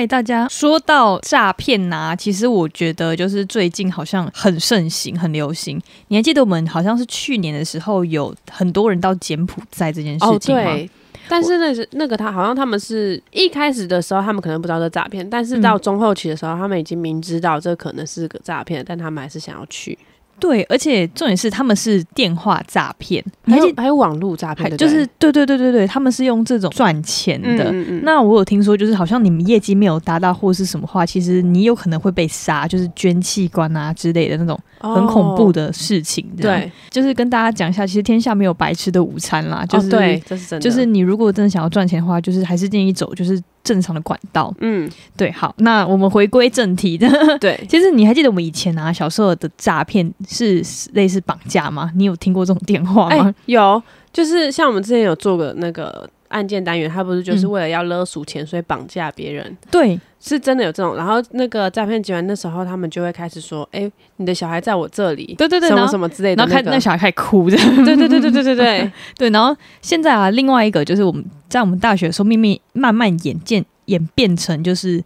在大家说到诈骗呐，其实我觉得就是最近好像很盛行、很流行。你还记得我们好像是去年的时候有很多人到柬埔寨这件事情吗？对。但是那是那个他好像他们是一开始的时候他们可能不知道这诈骗，但是到中后期的时候他们已经明知道这可能是个诈骗，但他们还是想要去。对，而且重点是他们是电话诈骗，还有还有网络诈骗，就是对对对对对，他们是用这种赚钱的。那我有听说，就是好像你们业绩没有达到或是什么话，其实你有可能会被杀，就是捐器官啊之类的那种很恐怖的事情。对，就是跟大家讲一下，其实天下没有白吃的午餐啦。就是对，这是真的。就是你如果真的想要赚钱的话，就是还是建议走就是。正常的管道，嗯，对，好，那我们回归正题。的，对，其实你还记得我们以前啊小时候的诈骗是类似绑架吗？你有听过这种电话吗？有，就是像我们之前有做过那个案件单元，他不是就是为了要勒索钱，所以绑架别人，对，是真的有这种，然后那个诈骗集团那时候他们就会开始说：“哎，你的小孩在我这里，对对对，什么什么之类的。”然后那那小孩开始哭着，对对对对对对对 对。然后现在啊，另外一个就是我们在我们大学的时候，慢慢慢慢演渐演变成就是。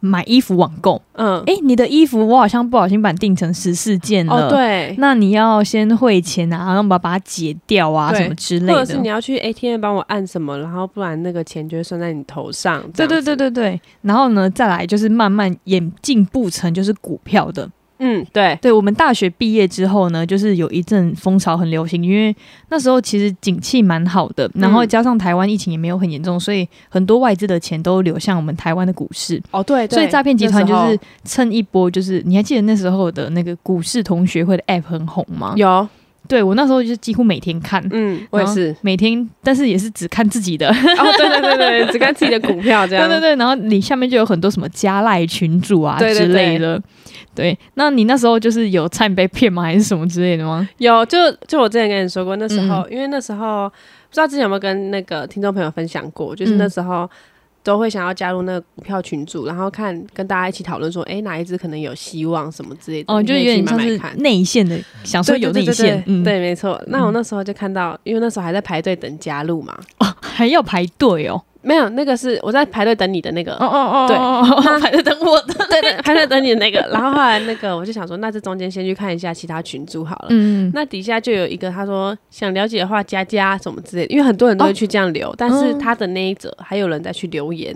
买衣服网购，嗯，哎，你的衣服我好像不小心把定成十四件了，对，那你要先汇钱啊，然后把把它解掉啊，什么之类的，或者是你要去 ATM 帮我按什么，然后不然那个钱就会算在你头上，对对对对对，然后呢，再来就是慢慢演进步成就是股票的。嗯，对，对我们大学毕业之后呢，就是有一阵风潮很流行，因为那时候其实景气蛮好的，然后加上台湾疫情也没有很严重，所以很多外资的钱都流向我们台湾的股市。哦，对，所以诈骗集团就是趁一波，就是你还记得那时候的那个股市同学会的 App 很红吗？有，对我那时候就几乎每天看，嗯，我也是每天，但是也是只看自己的。哦，对对对对，只看自己的股票这样。对对对，然后你下面就有很多什么加赖群主啊之类的。对，那你那时候就是有差点被骗吗，还是什么之类的吗？有，就就我之前跟你说过，那时候因为那时候不知道之前有没有跟那个听众朋友分享过，就是那时候都会想要加入那个股票群组，然后看跟大家一起讨论说，哎，哪一只可能有希望什么之类的。哦，就有点像是内线的，想说有内线，对，没错。那我那时候就看到，因为那时候还在排队等加入嘛，哦，还要排队哦。没有，那个是我在排队等你的那个，哦哦哦，对，他排队等我的，对对，排队等你的那个。然后后来那个，我就想说，那这中间先去看一下其他群组好了。嗯，那底下就有一个他说想了解的话加加什么之类的，因为很多人都会去这样留，但是他的那一则还有人在去留言，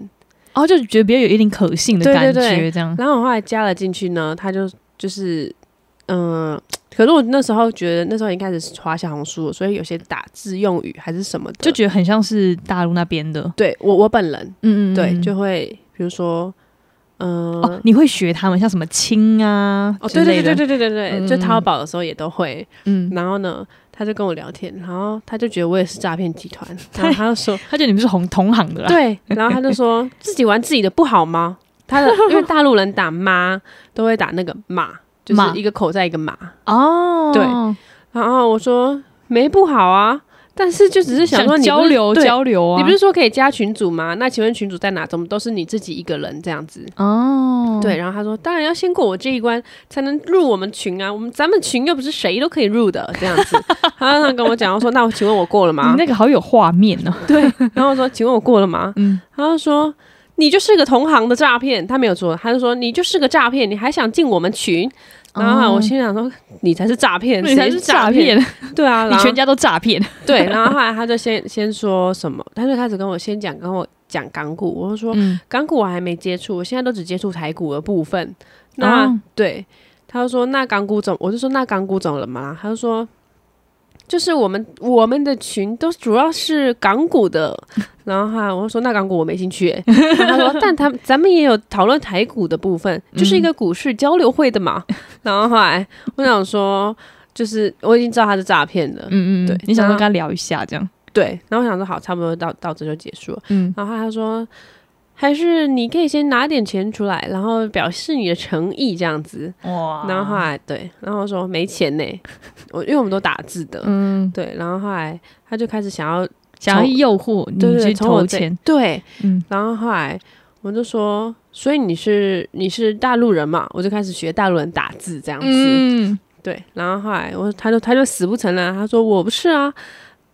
然后就觉得比较有一点可信的感觉，这样。然后我后来加了进去呢，他就就是嗯。可是我那时候觉得那时候已经开始刷小红书，所以有些打字用语还是什么的，就觉得很像是大陆那边的。对我我本人，嗯嗯，对，就会比如说，嗯，你会学他们像什么亲啊，哦，对对对对对对对，就淘宝的时候也都会。嗯，然后呢，他就跟我聊天，然后他就觉得我也是诈骗集团，然后 他就说，他觉得你们是同同行的啦。对，然后他就说 自己玩自己的不好吗？他的 因为大陆人打妈都会打那个马。就是一个口在一个马哦，对，然后我说没不好啊，但是就只是想说交流交流啊，你不是说可以加群主吗？那请问群主在哪？怎么都是你自己一个人这样子哦？对，然后他说当然要先过我这一关才能入我们群啊，我们咱们群又不是谁都可以入的这样子。他他跟我讲，我说那我请问我过了吗？你那个好有画面哦。对，然后我说请问我过了吗？嗯，他就说。你就是个同行的诈骗，他没有说，他就说你就是个诈骗，你还想进我们群？然后我心想说，你才是诈骗，你才是诈骗，对啊，你全家都诈骗。对，然后后来他就先先说什么，他就开始跟我先讲，跟我讲港股，我就说港股我还没接触，我现在都只接触台股的部分。那对，他就说那港股怎？我就说那港股怎么了嘛？他就说。就是我们我们的群都主要是港股的，然后哈，我说那港股我没兴趣，他说但他咱们也有讨论台股的部分，就是一个股市交流会的嘛。然后后来我想说，就是我已经知道他是诈骗的，嗯嗯，对，你想跟他聊一下这样，对，然后我想说好，差不多到到这就结束了，嗯，然后他说。还是你可以先拿点钱出来，然后表示你的诚意这样子。哇！然后后来对，然后说没钱呢，我因为我们都打字的，嗯，对。然后后来他就开始想要想要诱惑你去投钱，对，嗯。然后后来我就说，所以你是你是大陆人嘛？我就开始学大陆人打字这样子，嗯，对。然后后来我他就他就死不承认，他说我不是啊。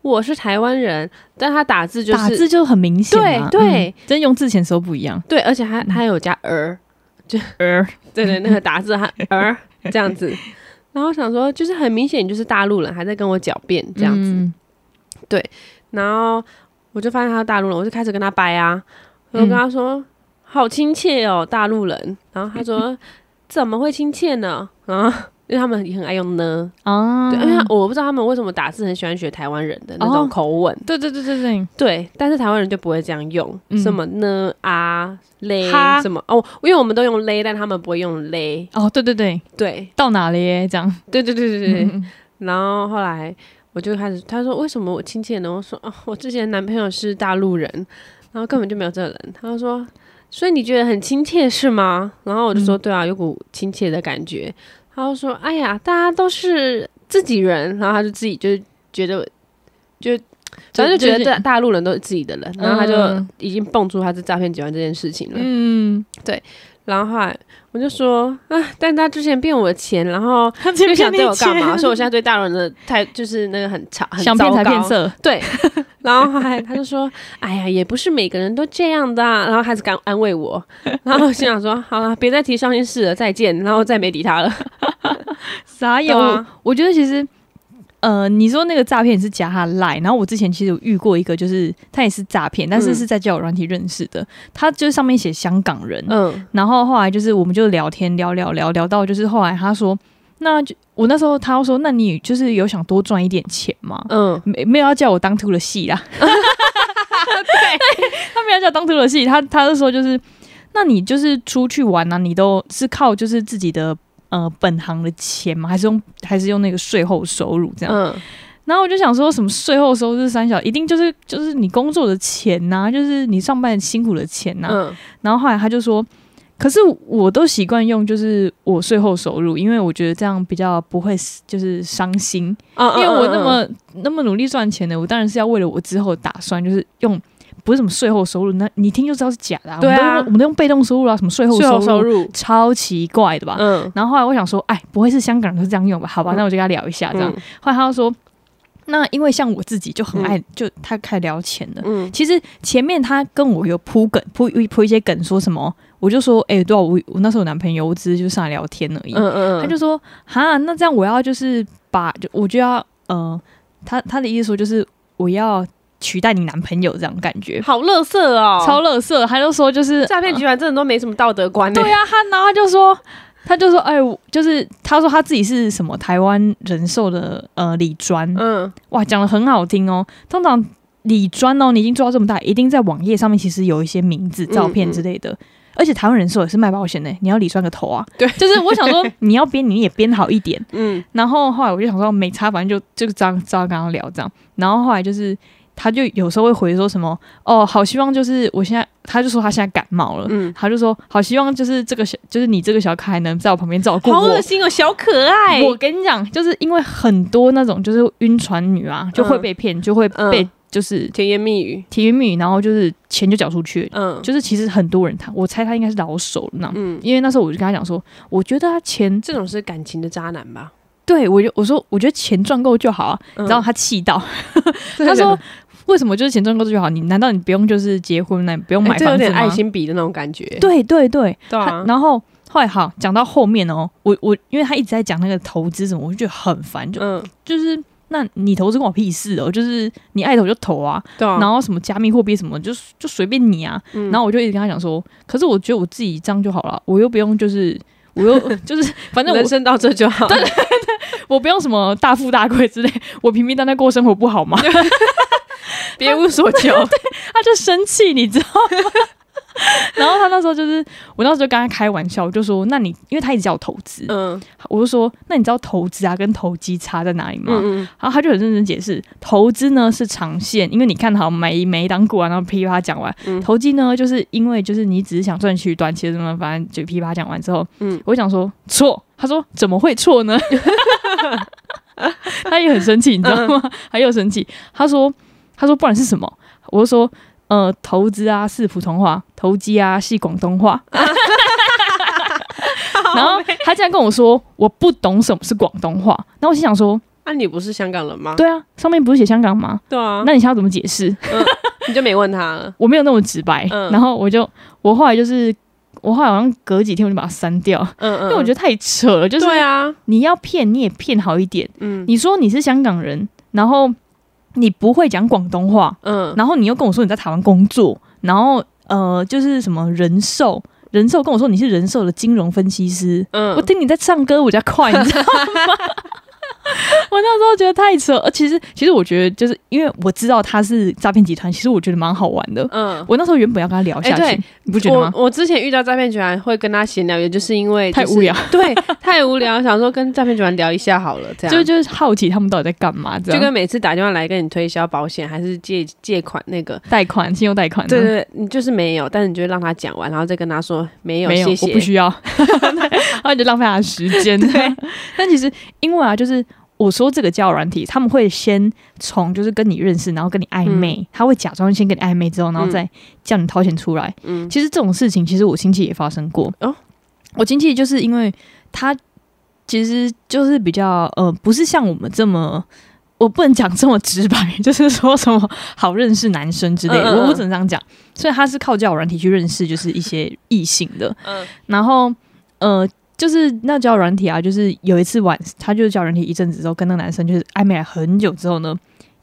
我是台湾人，但他打字就是打字就很明显，对对，真用字前时候不一样，对，而且他他有加儿，就儿，对对，那个打字还儿这样子，然后想说就是很明显就是大陆人还在跟我狡辩这样子，对，然后我就发现他是大陆人，我就开始跟他掰啊，我就跟他说好亲切哦，大陆人，然后他说 怎么会亲切呢？啊。因为他们也很爱用呢，啊，对，因为我不知道他们为什么打字很喜欢学台湾人的那种口吻，对对对对对，对，但是台湾人就不会这样用，什么呢？啊嘞什么？哦，因为我们都用嘞，但他们不会用嘞，哦，对对对。对，到哪嘞这样，对对对对对，然后后来我就开始他说为什么我亲切呢？我说哦，我之前男朋友是大陆人，然后根本就没有这个人，他说所以你觉得很亲切是吗？然后我就说对啊，有股亲切的感觉。然后说：“哎呀，大家都是自己人。”然后他就自己就觉得，就反正就觉得大大陆人都是自己的人。然后他就已经蹦出他是诈骗集团这件事情了。嗯，对。然后后来我就说：“啊，但他之前骗我的钱，然后他就想对我干嘛？所以我现在对大陆人的态就是那个很差，很想骗财骗色。”对。然后还他就说：“哎呀，也不是每个人都这样的。”然后开始敢安慰我。然后我心想说：“好了，别再提伤心事了，再见。”然后再没理他了。啥有？我觉得其实，呃，你说那个诈骗是加他赖，然后我之前其实有遇过一个，就是他也是诈骗，但是是在交友软体认识的。他就是上面写香港人，嗯，然后后来就是我们就聊天聊聊聊聊到，就是后来他说，那就我那时候他说，那你就是有想多赚一点钱吗？嗯，没没有要叫我当秃的戏啦。对，他没有叫当秃的戏，他他是说就是，那你就是出去玩啊，你都是靠就是自己的。呃，本行的钱吗？还是用还是用那个税后收入这样？嗯，然后我就想说什么税后收入三小，一定就是就是你工作的钱呐，就是你上班辛苦的钱呐。嗯，然后后来他就说，可是我都习惯用就是我税后收入，因为我觉得这样比较不会就是伤心，因为我那么那么努力赚钱的，我当然是要为了我之后打算，就是用。不是什么税后收入，那你听就知道是假的。对啊，我们都用被动收入啊，什么税后收入，超奇怪的吧？嗯。然后后来我想说，哎，不会是香港人都这样用吧？好吧，那我就跟他聊一下这样。后来他就说，那因为像我自己就很爱，就他开始聊钱了。嗯。其实前面他跟我有铺梗，铺铺一些梗，说什么？我就说，哎，对啊，我我那时候男朋友，我只是就上来聊天而已。嗯嗯。他就说，哈，那这样我要就是把，就我就要，呃，他他的意思说就是我要。取代你男朋友这样感觉，好乐色哦，超乐色。他就说，就是诈骗集团真的都没什么道德观。对啊，他然后他就说，他就说，哎，就是他说他自己是什么台湾人寿的呃李专，嗯，哇，讲的很好听哦。通常李专哦，你已经做到这么大，一定在网页上面其实有一些名字、照片之类的。而且台湾人寿也是卖保险的，你要理专个头啊。对，就是我想说，你要编你也编好一点。嗯，然后后来我就想说，没差，反正就就这样照刚刚聊这样。然后后来就是。他就有时候会回说什么哦，好希望就是我现在，他就说他现在感冒了，嗯，他就说好希望就是这个小，就是你这个小可爱能在我旁边照顾我。好恶心哦，小可爱！我跟你讲，就是因为很多那种就是晕船女啊，就会被骗，就会被就是甜言蜜语，甜言蜜语，然后就是钱就缴出去，嗯，就是其实很多人他，我猜他应该是老手了，嗯，因为那时候我就跟他讲说，我觉得他钱这种是感情的渣男吧？对，我就我说我觉得钱赚够就好啊，然后他气到，他说。为什么就是钱赚够就好？你难道你不用就是结婚，那不用买房子吗？有点爱心笔的那种感觉。对对对，对啊。然后后来好讲到后面哦，我我因为他一直在讲那个投资什么，我就觉得很烦。就嗯，就是那你投资关我屁事哦，就是你爱投就投啊。对啊。然后什么加密货币什么，就就随便你啊。然后我就一直跟他讲说，可是我觉得我自己这样就好了，我又不用就是我又 就是反正人生到这就好。对对对，我不用什么大富大贵之类，我平平淡淡过生活不好吗？别无所求，对，他就生气，你知道吗？然后他那时候就是，我那时候就跟他开玩笑，就说：“那你因为他一直叫我投资，嗯，我就说，那你知道投资啊跟投机差在哪里吗？然后他就很认真解释，投资呢是长线，因为你看好每每一档股啊，然后噼啪讲完，投机呢就是因为就是你只是想赚取短期的什么，反正就噼啪讲完之后，嗯，我想说错，他说怎么会错呢？他也很生气，你知道吗？他又生气，他说。他说：“不然是什么？”我就说：“呃，投资啊是普通话，投机啊是广东话。”然后他竟然跟我说：“我不懂什么是广东话。”那我心想说：“啊，你不是香港人吗？对啊，上面不是写香港吗？对啊，那你想要怎么解释？你就没问他了。我没有那么直白，然后我就我后来就是我后来好像隔几天我就把它删掉，嗯嗯，因为我觉得太扯了，就是对啊，你要骗你也骗好一点，嗯，你说你是香港人，然后你不会讲广东话，嗯，然后你又跟我说你在台湾工作，然后呃，就是什么人寿。人寿跟我说你是人寿的金融分析师，嗯，我听你在唱歌，我加快，你知道吗？我那时候觉得太扯，呃，其实其实我觉得就是因为我知道他是诈骗集团，其实我觉得蛮好玩的。嗯，我那时候原本要跟他聊下去，你不觉得吗？我之前遇到诈骗集团会跟他闲聊，也就是因为太无聊，对，太无聊，想说跟诈骗集团聊一下好了，这样就就是好奇他们到底在干嘛，这样就跟每次打电话来跟你推销保险还是借借款那个贷款、信用贷款，对对，你就是没有，但是你就让他讲完，然后再跟他说没有，谢谢，我不需要，然后你就浪费他的时间。对，但其实因为啊，就是。我说这个交友软体，他们会先从就是跟你认识，然后跟你暧昧，他会假装先跟你暧昧之后，然后再叫你掏钱出来。嗯，其实这种事情，其实我亲戚也发生过。哦，我亲戚就是因为他其实就是比较呃，不是像我们这么，我不能讲这么直白，就是说什么好认识男生之类的，我不只能这样讲。所以他是靠交友软体去认识，就是一些异性的。嗯，然后呃。就是那交友软体啊，就是有一次晚，他就是交友软体一阵子之后，跟那个男生就是暧昧了很久之后呢，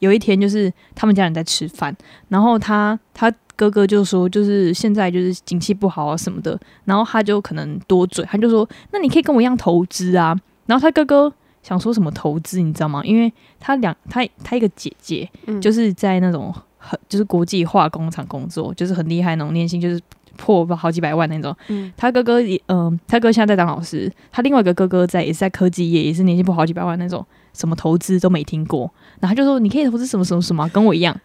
有一天就是他们家人在吃饭，然后他他哥哥就说，就是现在就是景气不好啊什么的，然后他就可能多嘴，他就说，那你可以跟我一样投资啊。然后他哥哥想说什么投资，你知道吗？因为他两他他一个姐姐就是在那种很就是国际化工厂工作，就是很厉害那种年薪就是。破好几百万那种，他哥哥也，嗯，他哥现在在当老师，他另外一个哥哥在也是在科技业，也是年薪破好几百万那种，什么投资都没听过，然后他就说你可以投资什么什么什么，跟我一样。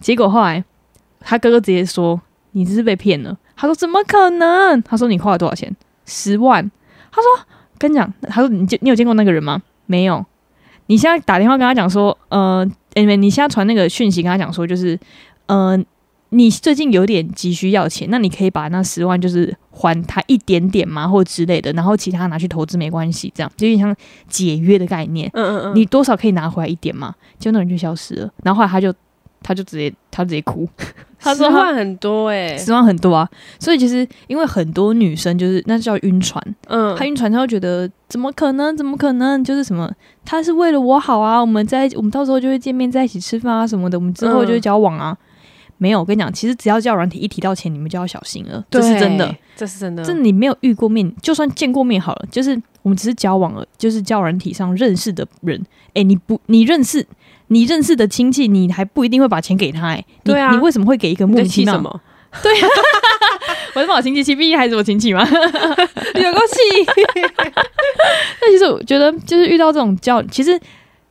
结果后来他哥哥直接说你这是被骗了，他说怎么可能？他说你花了多少钱？十万。他说跟你讲，他说你见你有见过那个人吗？没有。你现在打电话跟他讲说，呃，因为你现在传那个讯息跟他讲说，就是，嗯。你最近有点急需要钱，那你可以把那十万就是还他一点点嘛，或之类的，然后其他拿去投资没关系，这样就有点像解约的概念。嗯嗯嗯，你多少可以拿回来一点嘛？就那人就消失了，然后后来他就他就直接他直接哭，他说十万很多哎，十万很多啊。所以其实因为很多女生就是那叫晕船，嗯，她晕船，她会觉得怎么可能？怎么可能？就是什么？他是为了我好啊，我们在我们到时候就会见面在一起吃饭啊什么的，我们之后就会交往啊。没有，我跟你讲，其实只要叫软体一提到钱，你们就要小心了。这是真的，这是真的。这你没有遇过面，就算见过面好了，就是我们只是交往了，就是交软体上认识的人。哎，你不，你认识你认识的亲戚，你还不一定会把钱给他。哎，对啊，你为什么会给一个莫名其妙？对，我是把亲戚其，毕竟还是我亲戚嘛，有个气。那其实我觉得，就是遇到这种叫，其实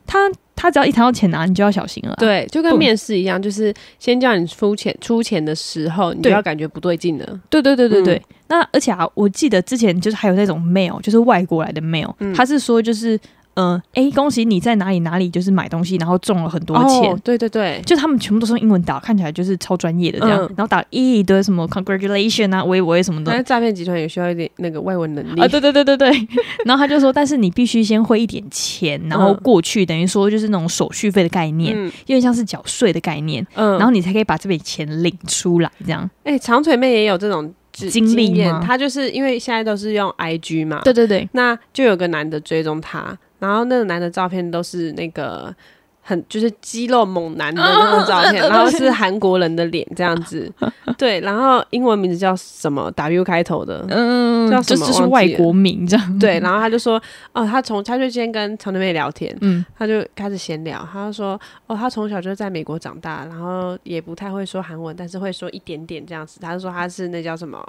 他。他只要一谈到钱拿，你就要小心了。对，就跟面试一样，就是先叫你出钱出钱的时候，你就要感觉不对劲了。对对对对对。那而且啊，我记得之前就是还有那种 mail，就是外国来的 mail，他是说就是。嗯，哎，恭喜你在哪里哪里就是买东西，然后中了很多钱。对对对，就他们全部都是用英文打，看起来就是超专业的这样，然后打一堆什么 congratulation 啊，喂喂什么的。但是诈骗集团也需要一点那个外文能力啊。对对对对对。然后他就说，但是你必须先汇一点钱，然后过去，等于说就是那种手续费的概念，有点像是缴税的概念。嗯。然后你才可以把这笔钱领出来，这样。哎，长腿妹也有这种经历吗？她就是因为现在都是用 IG 嘛。对对对。那就有个男的追踪她。然后那个男的照片都是那个很就是肌肉猛男的那种照片，然后是韩国人的脸这样子，对，然后英文名字叫什么 W 开头的，嗯，叫什么？就是外国名这样。对，然后他就说，哦，他从他就先跟长腿妹聊天，嗯，他就开始闲聊，他就说，哦，他从小就在美国长大，然后也不太会说韩文，但是会说一点点这样子。他就说他是那叫什么？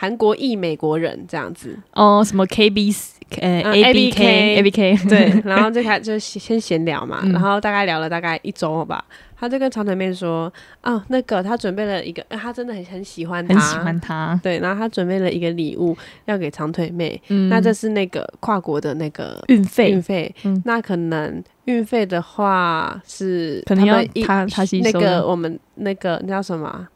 韩国裔美国人这样子。哦，什么 K B 呃 A B K A B K 对，然后就开就先闲聊嘛，然后大概聊了大概一周吧，他就跟长腿妹说啊，那个他准备了一个，他真的很很喜欢他，很喜欢他，对，然后他准备了一个礼物要给长腿妹，那这是那个跨国的那个运费，运费，那可能运费的话是可能要他他那个我们那个那叫什么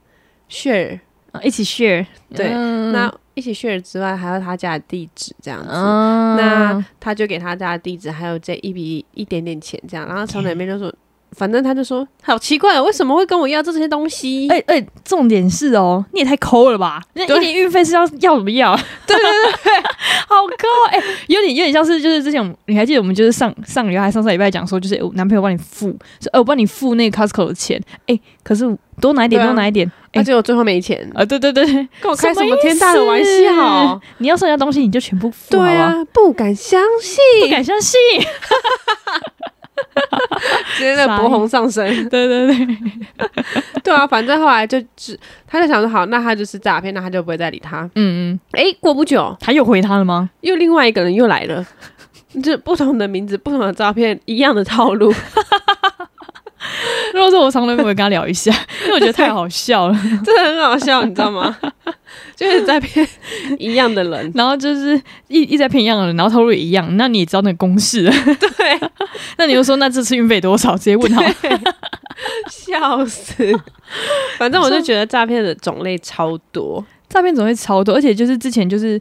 share。一起 share，对，那一起 share 之外，还有他家的地址这样子。那他就给他家的地址，还有这一笔一点点钱这样。然后从那边就说。反正他就说好奇怪，为什么会跟我要这些东西？哎哎，重点是哦，你也太抠了吧！那一年运费是要要怎么要？对 对对，好抠哎，有点有点像是就是之前你还记得我们就是上上礼拜还上上礼拜讲说，就是我男朋友帮你付，说呃我帮你付那个 Costco 的钱，哎，可是多拿一点多拿一点，而且我最后没钱啊！对对对，跟我开什么天大的玩笑？你要剩下东西你就全部付对啊，不敢相信，不敢相信。直接在博红上身，对对对，对啊，反正后来就只他就想说，好，那他就是诈骗，那他就不会再理他。嗯嗯，哎，过不久他又回他了吗？又另外一个人又来了，就不同的名字，不同的照片，一样的套路。如果说我常常会跟他聊一下，因为我觉得太好笑了，真的很好笑，你知道吗？就是在骗一样的人，然后就是一一在骗一样的人，然后套路也一样，那你也知道那个公式，对？那你就说那这次运费多少？直接问他，笑死！反正我就觉得诈骗的种类超多，诈骗种类超多，而且就是之前就是，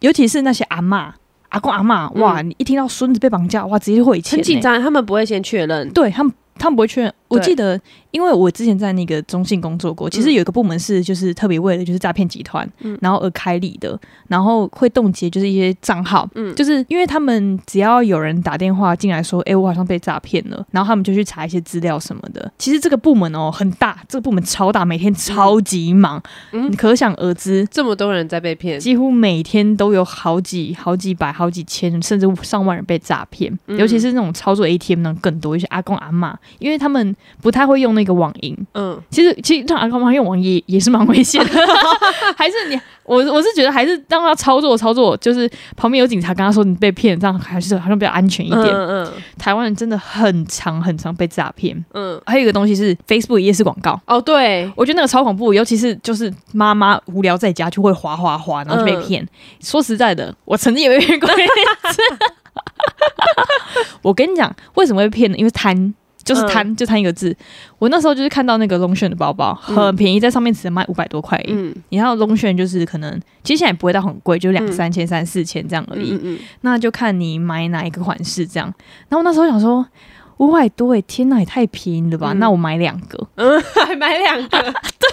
尤其是那些阿妈、阿公、阿妈，哇，你一听到孙子被绑架，哇，直接汇钱，很紧张，他们不会先确认，对他们。他们不会确认。我记得，因为我之前在那个中信工作过，其实有一个部门是就是特别为了就是诈骗集团，然后而开立的，然后会冻结就是一些账号，嗯，就是因为他们只要有人打电话进来说，哎，我好像被诈骗了，然后他们就去查一些资料什么的。其实这个部门哦很大，这个部门超大，每天超级忙，你可想而知，这么多人在被骗，几乎每天都有好几好几百、好几千，甚至上万人被诈骗，尤其是那种操作 ATM 呢更多，一些阿公阿妈。因为他们不太会用那个网银，嗯，其实其实让阿公妈用网银也是蛮危险的，还是你我我是觉得还是让他操作操作，就是旁边有警察跟他说你被骗，这样还是好像比较安全一点。嗯嗯，台湾人真的很常很常被诈骗。嗯，还有一个东西是 Facebook 夜市广告。哦，对，我觉得那个超恐怖，尤其是就是妈妈无聊在家就会滑滑滑，然后就被骗。说实在的，我曾经也被骗过一次。我跟你讲，为什么会骗呢？因为贪。就是贪，就贪一个字。我那时候就是看到那个龙炫的包包很便宜，在上面只能卖五百多块。嗯，然后龙炫就是可能其实现在也不会到很贵，就两三千、三四千这样而已。嗯嗯，那就看你买哪一个款式这样。然后那时候想说五百多，哎，天哪，也太便宜了吧？那我买两个，嗯，还买两个，对。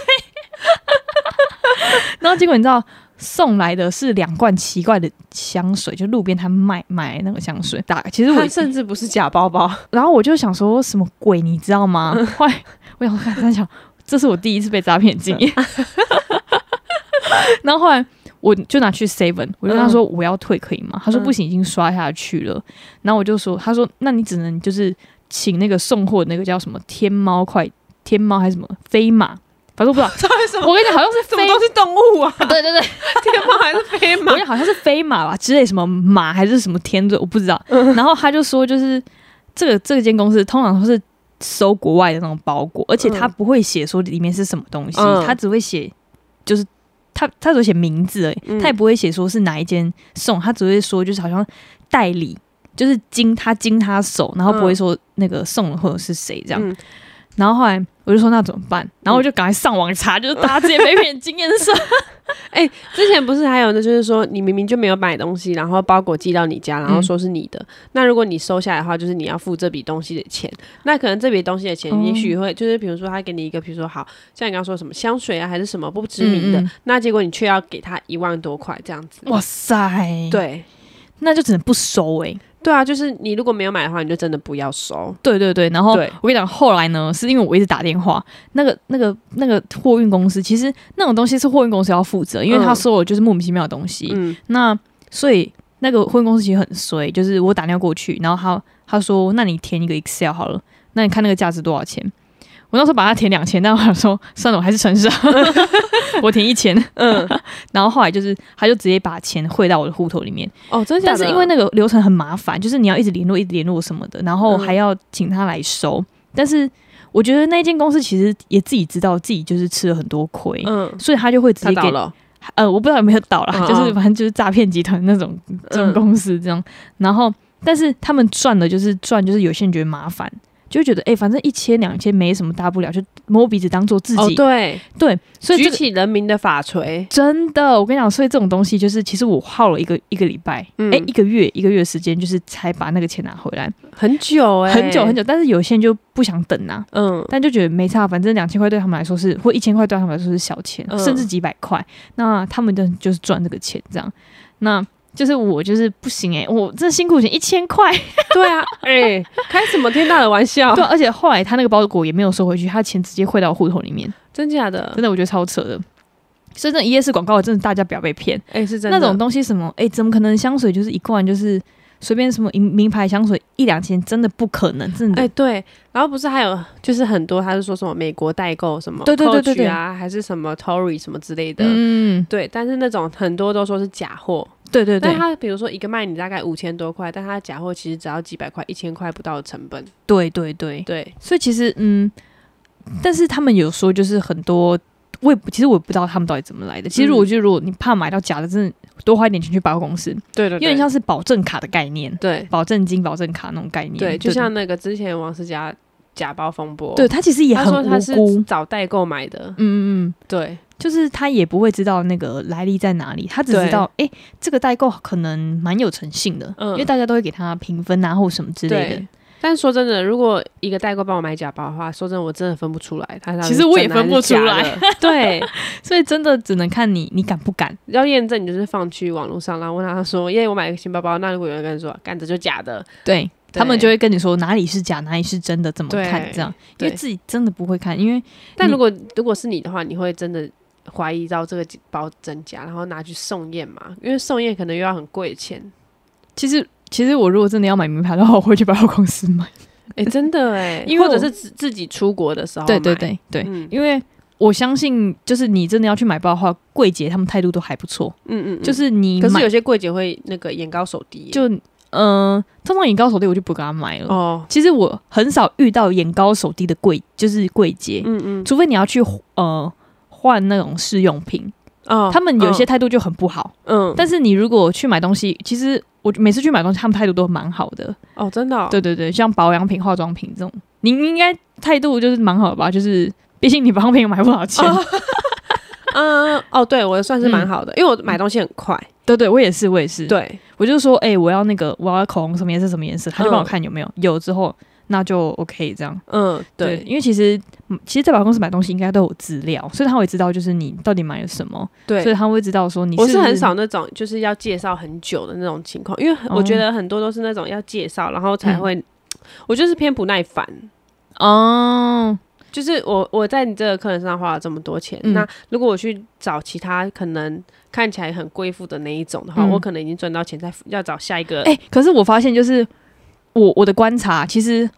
然后结果你知道？送来的是两罐奇怪的香水，就路边摊卖卖那个香水。打其实我甚至不是假包包，然后我就想说什么鬼，你知道吗？后来我想看，他想这是我第一次被诈骗经验。然后后来我就拿去 seven，我就跟他说我要退可以吗？他说不行，已经刷下去了。然后我就说，他说那你只能就是请那个送货那个叫什么天猫快天猫还是什么飞马。反正不知道，我跟你讲，好像是飞都是动物啊！对 对对，天马还是飞马？我讲好像是飞马吧，之类什么马还是什么天的，我不知道。然后他就说，就是这个这间公司通常都是收国外的那种包裹，而且他不会写说里面是什么东西，他只会写就是他他只会写名字而已，他也不会写说是哪一间送，他只会说就是好像代理，就是经他经他手，然后不会说那个送的或者是谁这样。然后后来我就说那怎么办？然后我就赶快上网查，就是大家之前被骗经验是，哎，之前不是还有呢，就是说你明明就没有买东西，然后包裹寄到你家，然后说是你的。那如果你收下来的话，就是你要付这笔东西的钱。那可能这笔东西的钱，也许会就是比如说他给你一个，比如说好像你刚刚说什么香水啊，还是什么不知名的，那结果你却要给他一万多块这样子。哇塞，对，那就只能不收哎。对啊，就是你如果没有买的话，你就真的不要收。对对对，然后我跟你讲，后来呢，是因为我一直打电话，那个那个那个货运公司，其实那种东西是货运公司要负责，因为他收了就是莫名其妙的东西。嗯，那所以那个货运公司其实很衰，就是我打电话过去，然后他他说，那你填一个 Excel 好了，那你看那个价值多少钱？我那时候把它填两千，但我想说算了，我还是诚实，我填一千。嗯，然后后来就是他就直接把钱汇到我的户头里面。哦，真的？但是因为那个流程很麻烦，就是你要一直联络，一直联络什么的，然后还要请他来收。但是我觉得那间公司其实也自己知道自己就是吃了很多亏，嗯，所以他就会直接给了。呃，我不知道有没有倒了，就是反正就是诈骗集团那种这种公司这样。然后，但是他们赚的就是赚，就是有些人觉得麻烦。就觉得哎，反正一千两千没什么大不了，就摸鼻子当做自己。对。对，所以举起人民的法锤，真的，我跟你讲，所以这种东西就是，其实我耗了一个一个礼拜，哎，一个月一个月时间，就是才把那个钱拿回来，很久哎，很久很久。但是有些人就不想等呐，嗯，但就觉得没差，反正两千块对他们来说是，或一千块对他们来说是小钱，甚至几百块，那他们的就是赚这个钱这样，那。就是我就是不行哎，我这辛苦钱一千块，对啊，哎，开什么天大的玩笑？对，而且后来他那个包裹也没有收回去，他钱直接汇到户头里面，真假的？真的，我觉得超扯的。所以这一夜式广告真的大家不要被骗，哎，是真的。那种东西什么，哎，怎么可能香水就是一罐就是随便什么名名牌香水一两千，真的不可能，真的。哎，对。然后不是还有就是很多他是说什么美国代购什么，对对对对对啊，还是什么 Tory 什么之类的，嗯，对。但是那种很多都说是假货。对对对，但他比如说一个卖你大概五千多块，但他假货其实只要几百块、一千块不到的成本。对对对对，所以其实嗯，但是他们有说就是很多，我也其实我也不知道他们到底怎么来的。其实我觉得如果你怕买到假的，真的多花一点钱去百货公司。对对，有点像是保证卡的概念，对，保证金、保证卡那种概念。对，就像那个之前王思佳假包风波，对他其实也很无辜，找代购买的。嗯嗯嗯，对。就是他也不会知道那个来历在哪里，他只知道哎，这个代购可能蛮有诚信的，因为大家都会给他评分啊或什么之类的。但是说真的，如果一个代购帮我买假包的话，说真的，我真的分不出来。他 其实我也分不出来，对，所以真的只能看你你敢不敢。要验证，你就是放去网络上，然后问他说：“因为我买了个新包包，那如果有人跟你说，干这就假的，对他们就会跟你说哪里是假，哪里是真的，怎么看这样？因为自己真的不会看，因为但如果如果是你的话，你会真的。怀疑到这个包真假，然后拿去送验嘛？因为送验可能又要很贵的钱。其实，其实我如果真的要买名牌的话，我会去百货公司买。哎，真的哎，或者是自自己出国的时候，对对对对，因为我相信，就是你真的要去买包的话，柜姐他们态度都还不错。嗯嗯，就是你，可是有些柜姐会那个眼高手低。就嗯，通常眼高手低，我就不给他买了。哦，其实我很少遇到眼高手低的柜，就是柜姐。嗯嗯，除非你要去呃。换那种试用品，哦，他们有些态度就很不好，嗯，但是你如果去买东西，其实我每次去买东西，他们态度都蛮好的，哦，真的，对对对，像保养品、化妆品这种，你应该态度就是蛮好的吧？就是毕竟你保养品买不少钱，嗯，哦，对我算是蛮好的，因为我买东西很快，对对，我也是，我也是，对。我就说，哎，我要那个，我要口红什么颜色，什么颜色，他就帮我看有没有，有之后。那就 OK，这样。嗯，对，因为其实，其实，在百货公司买东西应该都有资料，所以他会知道，就是你到底买了什么。对，所以他会知道说你。我是很少那种就是要介绍很久的那种情况，因为我觉得很多都是那种要介绍，然后才会，我就是偏不耐烦。哦，就是我我在你这个客人身上花了这么多钱，那如果我去找其他可能看起来很贵妇的那一种的话，我可能已经赚到钱，再要找下一个。哎，可是我发现就是我我的观察，其实。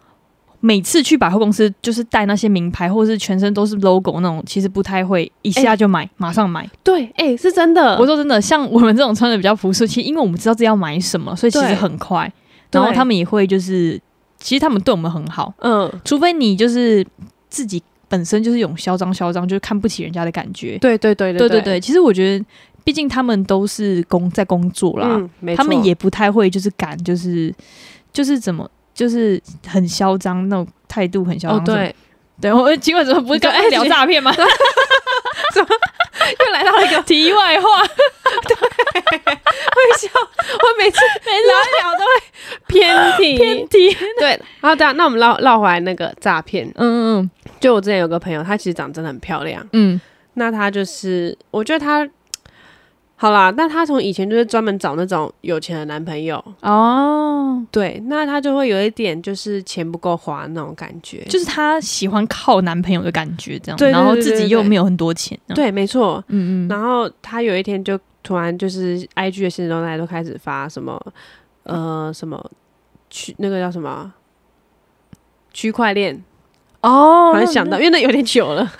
每次去百货公司，就是带那些名牌，或者是全身都是 logo 那种，其实不太会一下就买，马上买。对，哎，是真的。我说真的，像我们这种穿的比较朴素，其实因为我们知道自己要买什么，所以其实很快。然后他们也会就是，其实他们对我们很好。嗯，除非你就是自己本身就是有嚣张嚣张，就是看不起人家的感觉。对对对对对对。其实我觉得，毕竟他们都是工在工作啦，他们也不太会就是敢就是就是怎么。就是很嚣张，那种态度很嚣张。对，对我今晚怎么不是刚才聊诈骗吗？怎么又来到了一个题外话？对，会笑。我每次每次聊都会偏题，偏题。对，然后这样，那我们绕绕回来那个诈骗。嗯嗯嗯。就我之前有个朋友，她其实长得真的很漂亮。嗯。那她就是，我觉得她。好啦，那她从以前就是专门找那种有钱的男朋友哦。对，那她就会有一点就是钱不够花那种感觉，就是她喜欢靠男朋友的感觉这样，然后自己又没有很多钱。对，没错。嗯嗯。然后她有一天就突然就是 I G 的现实中，大家都开始发什么呃什么区那个叫什么区块链哦，突然想到，因为那有点久了。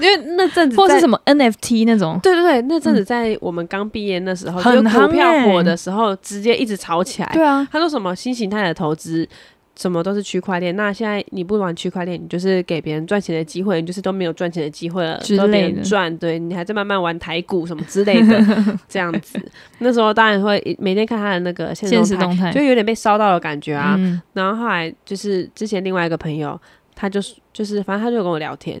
因为那阵子或是什么 NFT 那种，对对对，那阵子在我们刚毕业那时候，就股票火的时候，直接一直炒起来。对啊，他说什么新形态的投资，什么都是区块链。那现在你不玩区块链，你就是给别人赚钱的机会，你就是都没有赚钱的机会了，都别人赚。对你还在慢慢玩台股什么之类的，这样子。那时候当然会每天看他的那个现实动态，就有点被烧到的感觉啊。然后后来就是之前另外一个朋友，他就是就是反正他就跟我聊天，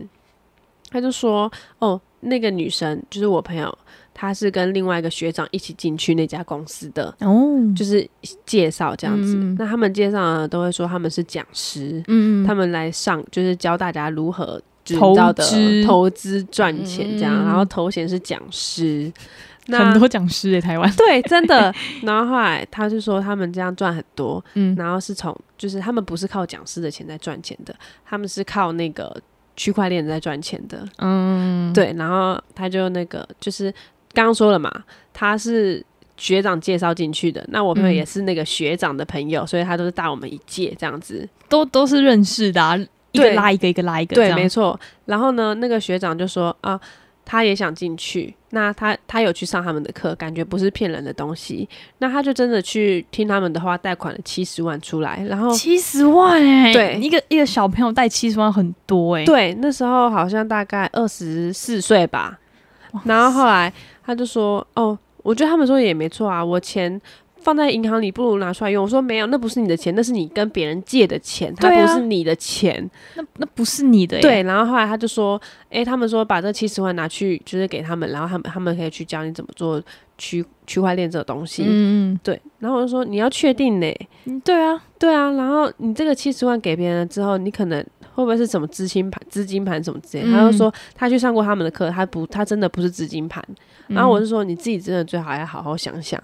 他就说哦，那个女生就是我朋友。她是跟另外一个学长一起进去那家公司的哦，就是介绍这样子。那他们介绍呢，都会说他们是讲师，嗯，他们来上就是教大家如何投资、投资赚钱这样。然后头衔是讲师，很多讲师诶，台湾对，真的。然后后来他就说他们这样赚很多，嗯，然后是从就是他们不是靠讲师的钱在赚钱的，他们是靠那个区块链在赚钱的，嗯，对。然后他就那个就是。刚刚说了嘛，他是学长介绍进去的，那我朋友也是那个学长的朋友，所以他都是大我们一届这样子，都都是认识的，一个拉一个，一个拉一个，对，没错。然后呢，那个学长就说啊，他也想进去，那他他有去上他们的课，感觉不是骗人的东西，那他就真的去听他们的话，贷款了七十万出来，然后七十万哎，对，一个一个小朋友贷七十万很多哎，对，那时候好像大概二十四岁吧，然后后来。他就说：“哦，我觉得他们说也没错啊，我钱放在银行里不如拿出来用。”我说：“没有，那不是你的钱，那是你跟别人借的钱，它不是你的钱，那那不是你的。”对。然后后来他就说：“哎，他们说把这七十万拿去，就是给他们，然后他们他们可以去教你怎么做区区块链这个东西。”嗯嗯。对。然后我就说：“你要确定呢？”对啊，对啊。然后你这个七十万给别人了之后，你可能。会不会是什么资金盘、资金盘什么之类？他就说他去上过他们的课，他不，他真的不是资金盘。然后我就说你自己真的最好要好好想想。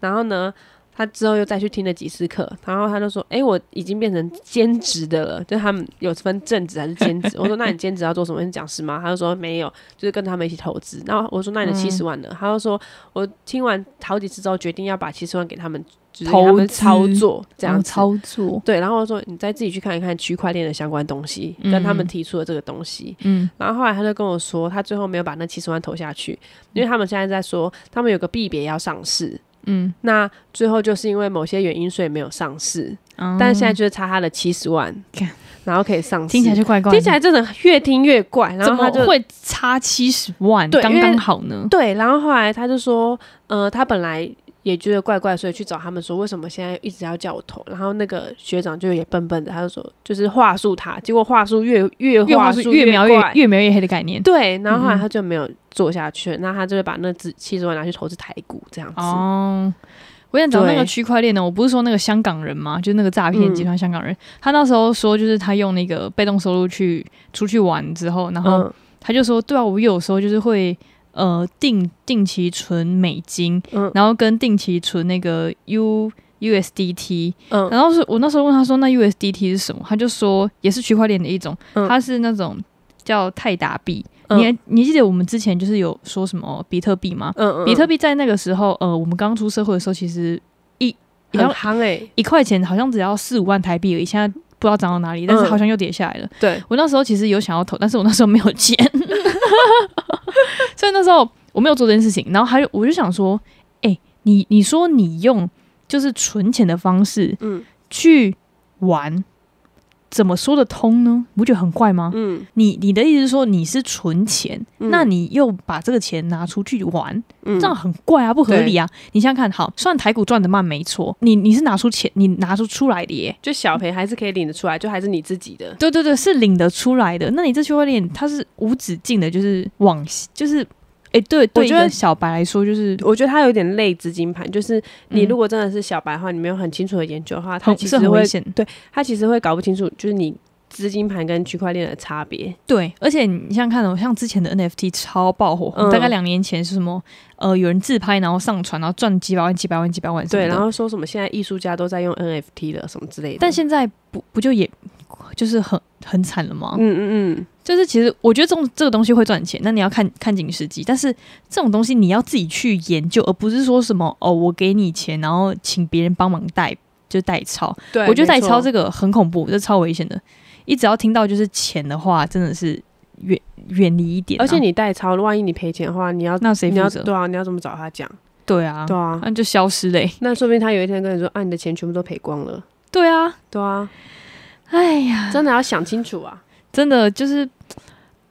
然后呢，他之后又再去听了几次课，然后他就说：“哎，我已经变成兼职的了，就他们有分正职还是兼职。”我说：“那你兼职要做什么？是讲师吗？”他就说：“没有，就是跟他们一起投资。”然后我说：“那你的七十万呢？”他就说：“我听完好几次之后，决定要把七十万给他们。”投操作这样操作对，然后说你再自己去看一看区块链的相关东西，跟他们提出的这个东西。嗯，然后后来他就跟我说，他最后没有把那七十万投下去，因为他们现在在说他们有个币别要上市。嗯，那最后就是因为某些原因，所以没有上市。但是现在就是差他的七十万，然后可以上市，听起来就怪怪，听起来真的越听越怪。然后他就会差七十万，刚刚好呢？对，然后后来他就说，呃，他本来。也觉得怪怪，所以去找他们说为什么现在一直要叫我投。然后那个学长就也笨笨的，他就说就是话术他，结果话术越越话术越描越越描越黑的概念。对，然后后来他就没有做下去，那他就会把那七十万拿去投资台股这样子。哦，我想找那个区块链呢，我不是说那个香港人吗？就那个诈骗集团香港人，他那时候说就是他用那个被动收入去出去玩之后，然后他就说对啊，我有时候就是会。呃，定定期存美金，然后跟定期存那个 U USDT，嗯，然后是我那时候问他说，那 USDT 是什么？他就说也是区块链的一种，它是那种叫泰达币。你你记得我们之前就是有说什么比特币吗？嗯嗯，比特币在那个时候，呃，我们刚出社会的时候，其实一很夯哎，一块钱好像只要四五万台币而已，现在不知道涨到哪里，但是好像又跌下来了。对我那时候其实有想要投，但是我那时候没有钱。所以那时候我没有做这件事情，然后还有我就想说，哎，你你说你用就是存钱的方式，嗯，去玩，怎么说得通呢？不觉得很怪吗？嗯，你你的意思是说你是存钱，那你又把这个钱拿出去玩，这样很怪啊，不合理啊！你想想看，好，虽然台股赚的慢没错，你你是拿出钱，你拿出出来的耶，就小赔还是可以领得出来，就还是你自己的。对对对，是领得出来的。那你这区块链它是无止境的，就是往就是。哎，对，对觉得小白来说，就是我觉得他有点类资金盘，就是你如果真的是小白的话，你没有很清楚的研究的话，他其实会对他其实会搞不清楚，就是你资金盘跟区块链的差别。对，而且你像看哦，像之前的 NFT 超爆火，大概两年前是什么？呃，有人自拍然后上传，然后赚几百万、几百万、几百万。对，然后说什么现在艺术家都在用 NFT 了，什么之类的。但现在不不就也就是很很惨了吗？嗯嗯嗯。就是其实我觉得这种这个东西会赚钱，那你要看看景时机。但是这种东西你要自己去研究，而不是说什么哦，我给你钱，然后请别人帮忙代就代抄。对，我觉得代抄这个很恐怖，这超危险的。一只要听到就是钱的话，真的是远远离一点。而且你代抄，万一你赔钱的话，你要那谁负责？对啊，你要怎么找他讲？对啊，对啊，那就消失嘞。那说不定他有一天跟你说啊，你的钱全部都赔光了。对啊，对啊，哎呀，真的要想清楚啊！真的就是，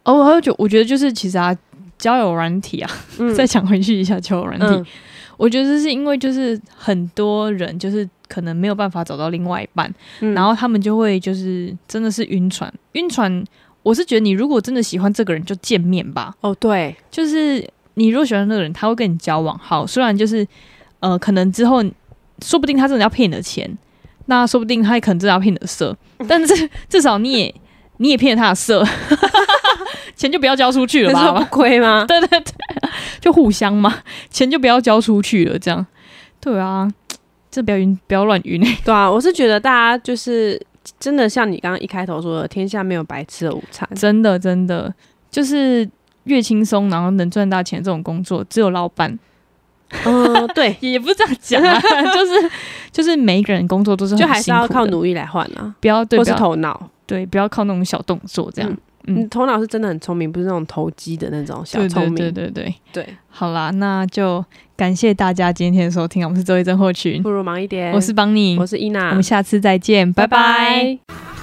哦，我还有觉，我觉得就是其实啊，交友软体啊，再讲回去一下交友软体，我觉得是因为就是很多人就是可能没有办法找到另外一半，然后他们就会就是真的是晕船，晕船。我是觉得你如果真的喜欢这个人，就见面吧。哦，对，就是你如果喜欢那个人，他会跟你交往。好，虽然就是呃，可能之后说不定他真的要骗你的钱，那说不定他也可能真的要骗你的色，但是 至少你也你也骗了他的色，钱就不要交出去了吧？不亏吗？对对对，就互相嘛，钱就不要交出去了，这样。对啊，这不要晕，不要乱晕。对啊，我是觉得大家就是。真的像你刚刚一开头说的，天下没有白吃的午餐。真的，真的就是越轻松，然后能赚大钱这种工作，只有老板。嗯，对，也不是这样讲，啊 就是就是每一个人工作都是就还是要靠努力来换啊，不要对，不是头脑，对，不要靠那种小动作这样。嗯，头脑是真的很聪明，不是那种投机的那种小聪明。对对对。对，好啦，那就感谢大家今天的收听，我们是周一真货群，不如忙一点。我是邦尼，我是伊娜，我们下次再见，拜拜。